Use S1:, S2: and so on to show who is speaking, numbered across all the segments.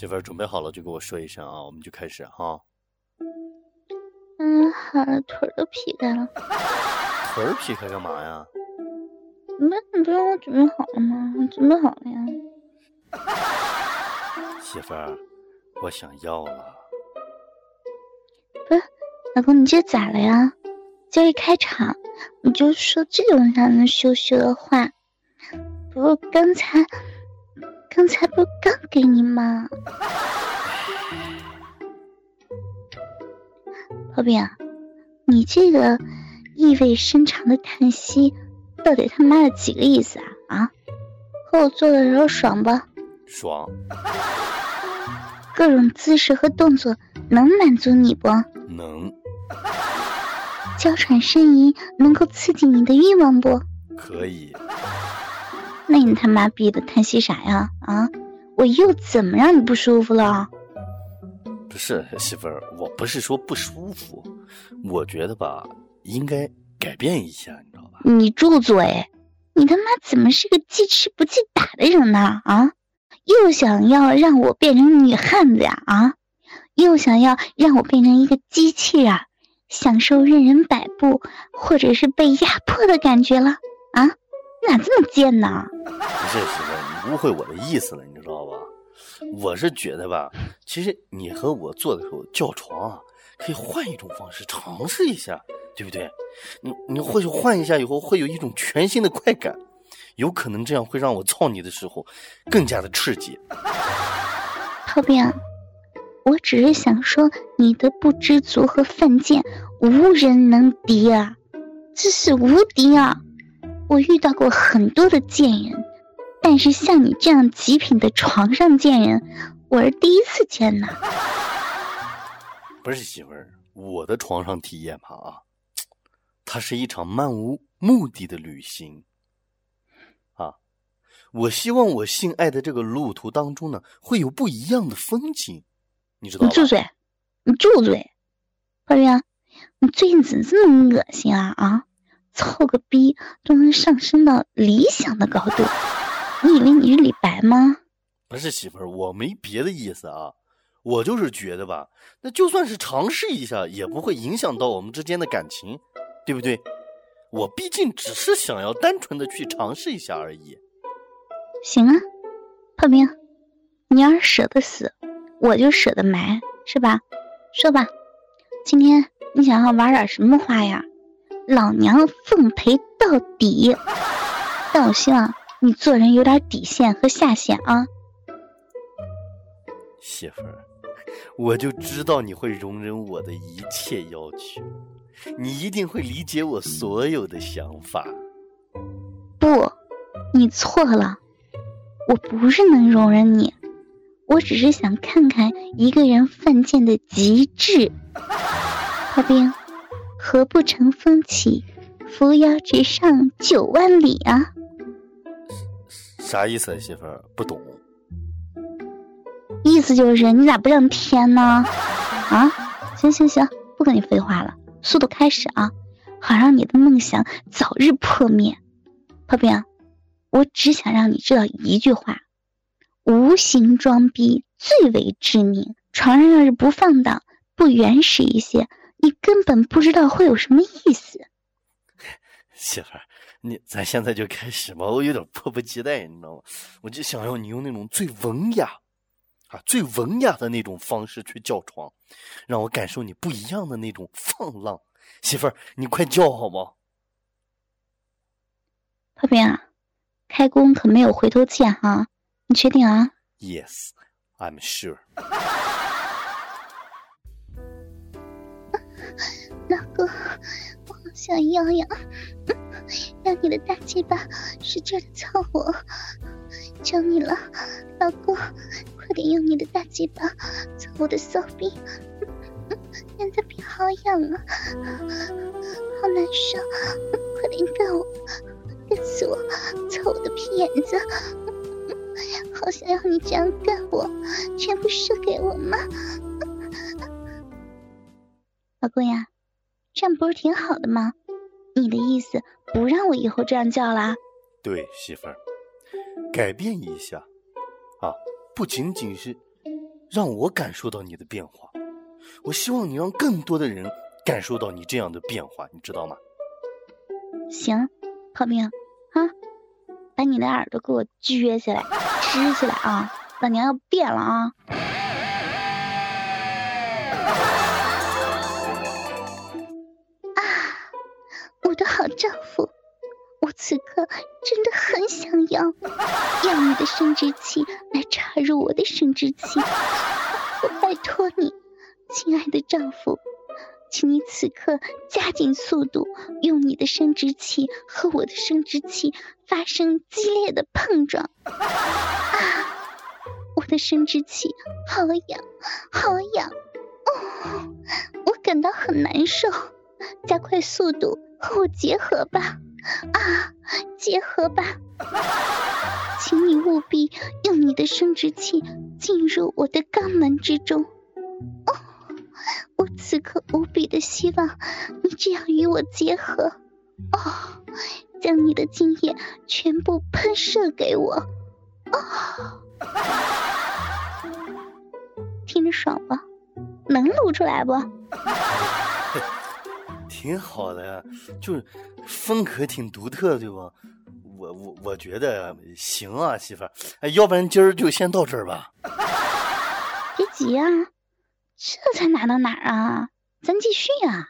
S1: 媳妇儿准备好了就给我说一声啊，我们就开始哈。
S2: 嗯，好了，腿儿都劈开了。
S1: 腿儿劈开干嘛呀？
S2: 你不让我准备好了吗？我准备好了呀。
S1: 媳妇儿，我想要了。
S2: 不是，老公，你这咋了呀？这一开场你就说这种让人羞羞的话，不是刚才，刚才不是刚给你吗？宝贝啊，你这个意味深长的叹息，到底他妈的几个意思啊？啊，和我做的时候爽不？
S1: 爽。
S2: 各种姿势和动作能满足你不？
S1: 能。
S2: 娇喘呻吟能够刺激你的欲望不？
S1: 可以。
S2: 那你他妈逼的叹息啥呀？啊，我又怎么让你不舒服了？
S1: 不是媳妇儿，我不是说不舒服，我觉得吧，应该改变一下，你知道吧？
S2: 你住嘴！你他妈怎么是个记吃不记打的人呢？啊，又想要让我变成女汉子呀？啊，又想要让我变成一个机器人？享受任人摆布，或者是被压迫的感觉了啊？哪这么贱呢？
S1: 不是媳妇，你误会我的意思了，你知道吧？我是觉得吧，其实你和我做的时候叫床啊，可以换一种方式尝试一下，对不对？你你或许换一下以后会有一种全新的快感，有可能这样会让我操你的时候更加的刺激。
S2: 炮兵。我只是想说，你的不知足和犯贱，无人能敌啊！这是无敌啊！我遇到过很多的贱人，但是像你这样极品的床上贱人，我是第一次见呐。
S1: 不是媳妇儿，我的床上体验吧啊，它是一场漫无目的的旅行啊！我希望我性爱的这个路途当中呢，会有不一样的风景。你知道
S2: 你住嘴！你住嘴！宝贝啊，你最近怎么这么恶心啊啊！凑个逼都能上升到理想的高度，你以为你是李白吗？
S1: 不是媳妇儿，我没别的意思啊，我就是觉得吧，那就算是尝试一下，也不会影响到我们之间的感情，对不对？我毕竟只是想要单纯的去尝试一下而已。
S2: 行啊，炮兵，你要是舍得死。我就舍得埋，是吧？说吧，今天你想要玩点什么花样？老娘奉陪到底。但我希望你做人有点底线和下限啊。
S1: 媳妇儿，我就知道你会容忍我的一切要求，你一定会理解我所有的想法。
S2: 不，你错了，我不是能容忍你。我只是想看看一个人犯贱的极致，炮兵，何不乘风起，扶摇直上九万里啊？
S1: 啥意思啊，媳妇儿？不懂。
S2: 意思就是你咋不上天呢？啊？行行行，不跟你废话了，速度开始啊，好让你的梦想早日破灭。炮兵，我只想让你知道一句话。无形装逼最为致命。床上要是不放荡、不原始一些，你根本不知道会有什么意思。
S1: 媳妇儿，你咱现在就开始吧，我有点迫不及待，你知道吗？我就想要你用那种最文雅啊、最文雅的那种方式去叫床，让我感受你不一样的那种放浪。媳妇儿，你快叫好吗？
S2: 炮兵啊，开工可没有回头箭哈。你确定啊
S1: ？Yes, I'm sure。
S2: 老公，我好想要呀！让你的大鸡巴使劲的操我，求你了，老公，快点用你的大鸡巴操我的骚逼！现在皮好痒啊，好难受，快点干我，干死我，操我的屁眼子！好想要你这样干我，全部射给我吗？老公呀，这样不是挺好的吗？你的意思不让我以后这样叫啦？
S1: 对，媳妇儿，改变一下啊，不仅仅是让我感受到你的变化，我希望你让更多的人感受到你这样的变化，你知道吗？
S2: 行，炮兵啊，把你的耳朵给我撅起来，支起来啊！老娘要变了啊！啊，好丈夫，我此刻真的很想要，要你的生殖器来插入我的生殖器，我拜托你，亲爱的丈夫。请你此刻加紧速度，用你的生殖器和我的生殖器发生激烈的碰撞。啊，我的生殖器好痒，好痒，哦，我感到很难受。加快速度，和我结合吧！啊，结合吧！请你务必用你的生殖器进入我的肛门之中。哦。我此刻无比的希望你这样与我结合，哦，将你的精液全部喷射给我，哦，听着爽吧？能录出来不？
S1: 挺好的呀，就是风格挺独特，对吧？我我我觉得行啊，媳妇儿，哎，要不然今儿就先到这儿吧。
S2: 别急啊。这才哪到哪儿啊？咱继续啊！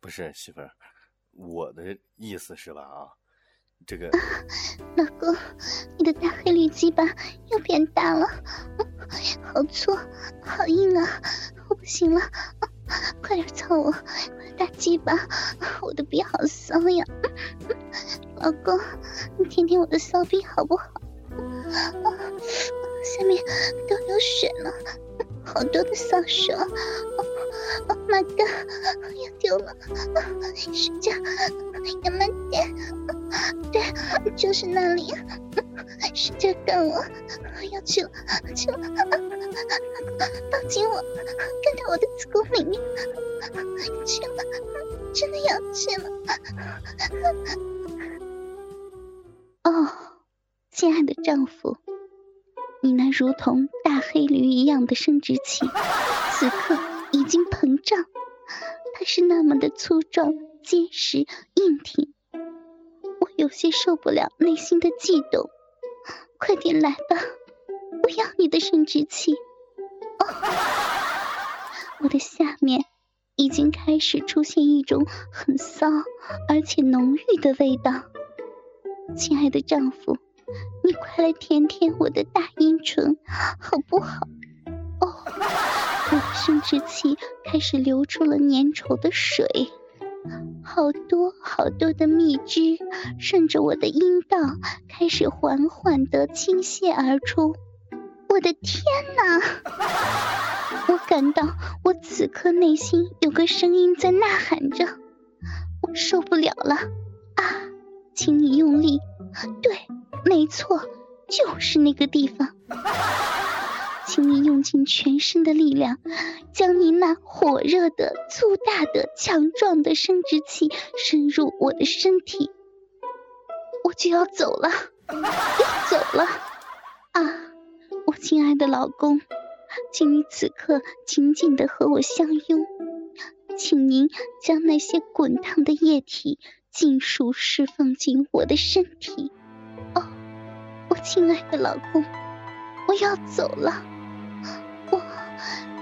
S1: 不是媳妇儿，我的意思是吧？啊，这个
S2: 老公，你的大黑驴鸡巴又变大了，好粗，好硬啊！我不行了，快点操我！我的大鸡巴，我的逼好骚呀！老公，你舔舔我的骚逼好不好？下面都流血了。好多的骚手，Oh my god，要丢了，睡觉，要慢点，对，就是那里，使劲干我，我要去了，去了，抱紧我，干到我的子宫里面，去了，真的要去了，哦，亲爱的丈夫。你那如同大黑驴一样的生殖器，此刻已经膨胀，它是那么的粗壮、结实、硬挺，我有些受不了内心的悸动。快点来吧，我要你的生殖器。哦，我的下面已经开始出现一种很骚而且浓郁的味道，亲爱的丈夫。你快来舔舔我的大阴唇，好不好？哦，我的生殖器开始流出了粘稠的水，好多好多的蜜汁顺着我的阴道开始缓缓的倾泻而出。我的天哪！我感到我此刻内心有个声音在呐喊着，我受不了了啊！请你用力，对。没错，就是那个地方，请你用尽全身的力量，将你那火热的、粗大的、强壮的生殖器深入我的身体。我就要走了，要走了啊！我亲爱的老公，请你此刻紧紧的和我相拥，请您将那些滚烫的液体尽数释放进我的身体。哦，我亲爱的老公，我要走了，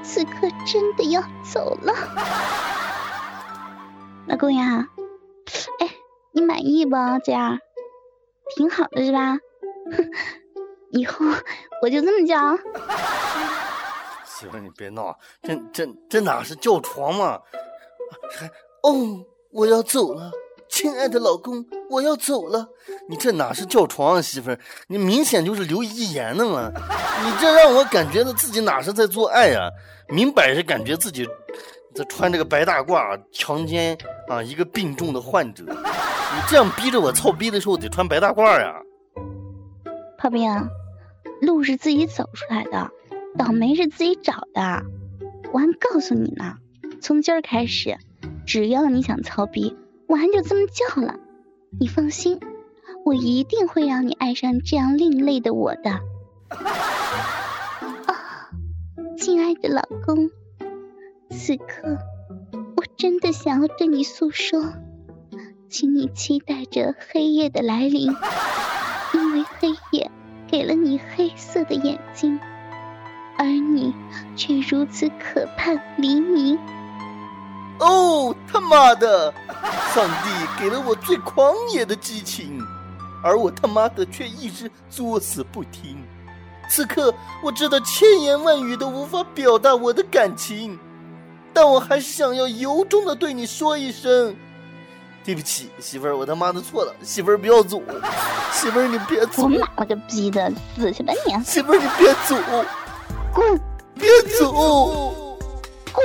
S2: 此刻真的要走了。老公呀，哎，你满意不？这样挺好的是吧？以后我就这么叫。
S1: 媳妇，你别闹，这这这哪是叫床嘛？还哦，我要走了。亲爱的老公，我要走了。你这哪是叫床啊，媳妇儿？你明显就是留遗言的嘛！你这让我感觉到自己哪是在做爱呀？明摆着感觉自己在穿这个白大褂强奸啊一个病重的患者。你这样逼着我操逼的时候得穿白大褂呀！
S2: 炮兵，路是自己走出来的，倒霉是自己找的。我还告诉你呢，从今儿开始，只要你想操逼。我还就这么叫了，你放心，我一定会让你爱上这样另类的我的。啊，亲爱的老公，此刻我真的想要对你诉说，请你期待着黑夜的来临，因为黑夜给了你黑色的眼睛，而你却如此渴盼黎明。
S1: 哦，他妈的！上帝给了我最狂野的激情，而我他妈的却一直作死不听。此刻我知道千言万语都无法表达我的感情，但我还是想要由衷的对你说一声：对不起，媳妇儿，我他妈的错了，媳妇儿不要走，媳妇儿你别走，
S2: 我妈了个逼的，死去吧你！
S1: 媳妇儿你别走，
S2: 滚，
S1: 别走，
S2: 滚！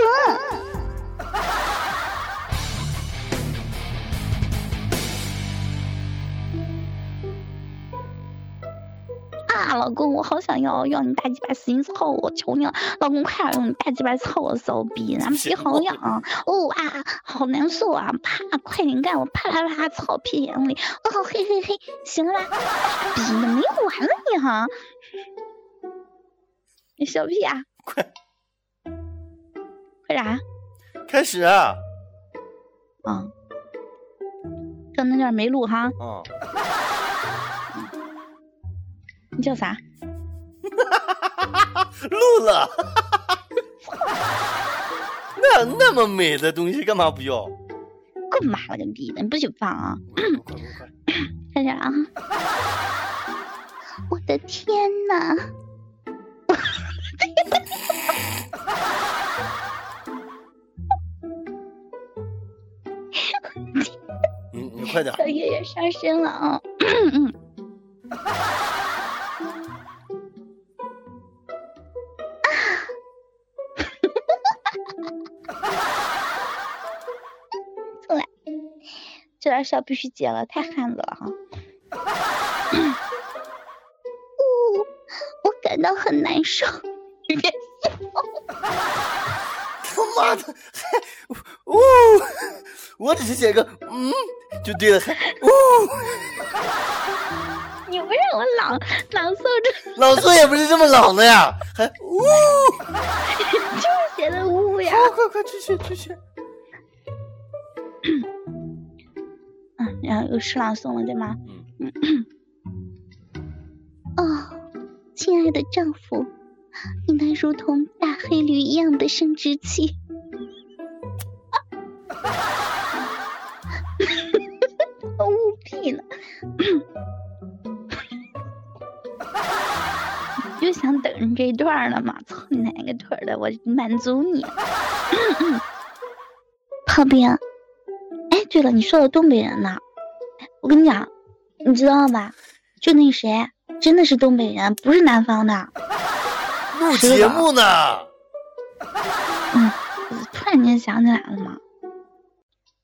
S2: 啊，老公，我好想要要你大鸡巴使劲操我，求你了，老公快点用你大鸡巴操我骚逼，咱们皮好痒，哦啊，好难受啊，啪，快点干我，啪啪啪操屁眼里，哦嘿嘿嘿，行了。吧，逼的没有完了你哈，你小屁啊，
S1: 快，
S2: 快啥？
S1: 开始啊！
S2: 啊，刚才那段没录哈，
S1: 啊，
S2: 你叫啥？
S1: 露了，那那么美的东西干嘛不要？
S2: 滚妈了个逼的，你不许放啊！
S1: 快快
S2: 啊！我的天哪！
S1: 你你快点！
S2: 小月月上身了啊！笑必须接了，太汉子了哈！哦，我感到很难受，别
S1: 他妈的，还呜！我只是写个嗯就对了，还呜！
S2: 你不让我朗朗诵这，
S1: 朗诵也不是这么朗的呀，还呜！
S2: 就是写的呜呀！
S1: 快快快，继续继续！
S2: 然后又诗朗诵了对吗？
S1: 嗯，
S2: 哦，亲爱的丈夫，你那如同大黑驴一样的生殖器。我误屁了，你就想等着这一段了嘛？操你奶个腿的，我满足你。炮兵，哎，对了，你说的东北人呢？我跟你讲，你知道吧？就那谁，真的是东北人，不是南方的。
S1: 录节目呢。
S2: 嗯，突然间想起来了嘛。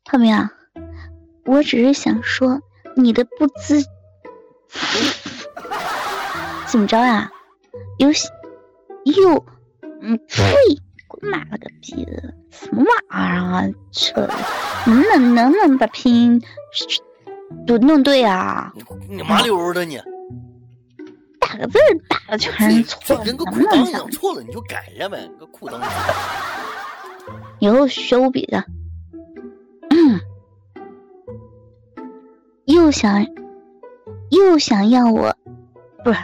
S2: 炮兵，我只是想说，你的不知怎么着呀？游戏又嗯呸！滚妈了个逼的，什么玩意儿啊？这能不能能不能把拼音都弄对啊？
S1: 你你麻溜的你，
S2: 打个字儿打的全是错的，
S1: 跟个裤裆一样，错了你就改呀呗，你个裤裆。
S2: 以后学五笔的。嗯，又想又想要我，不是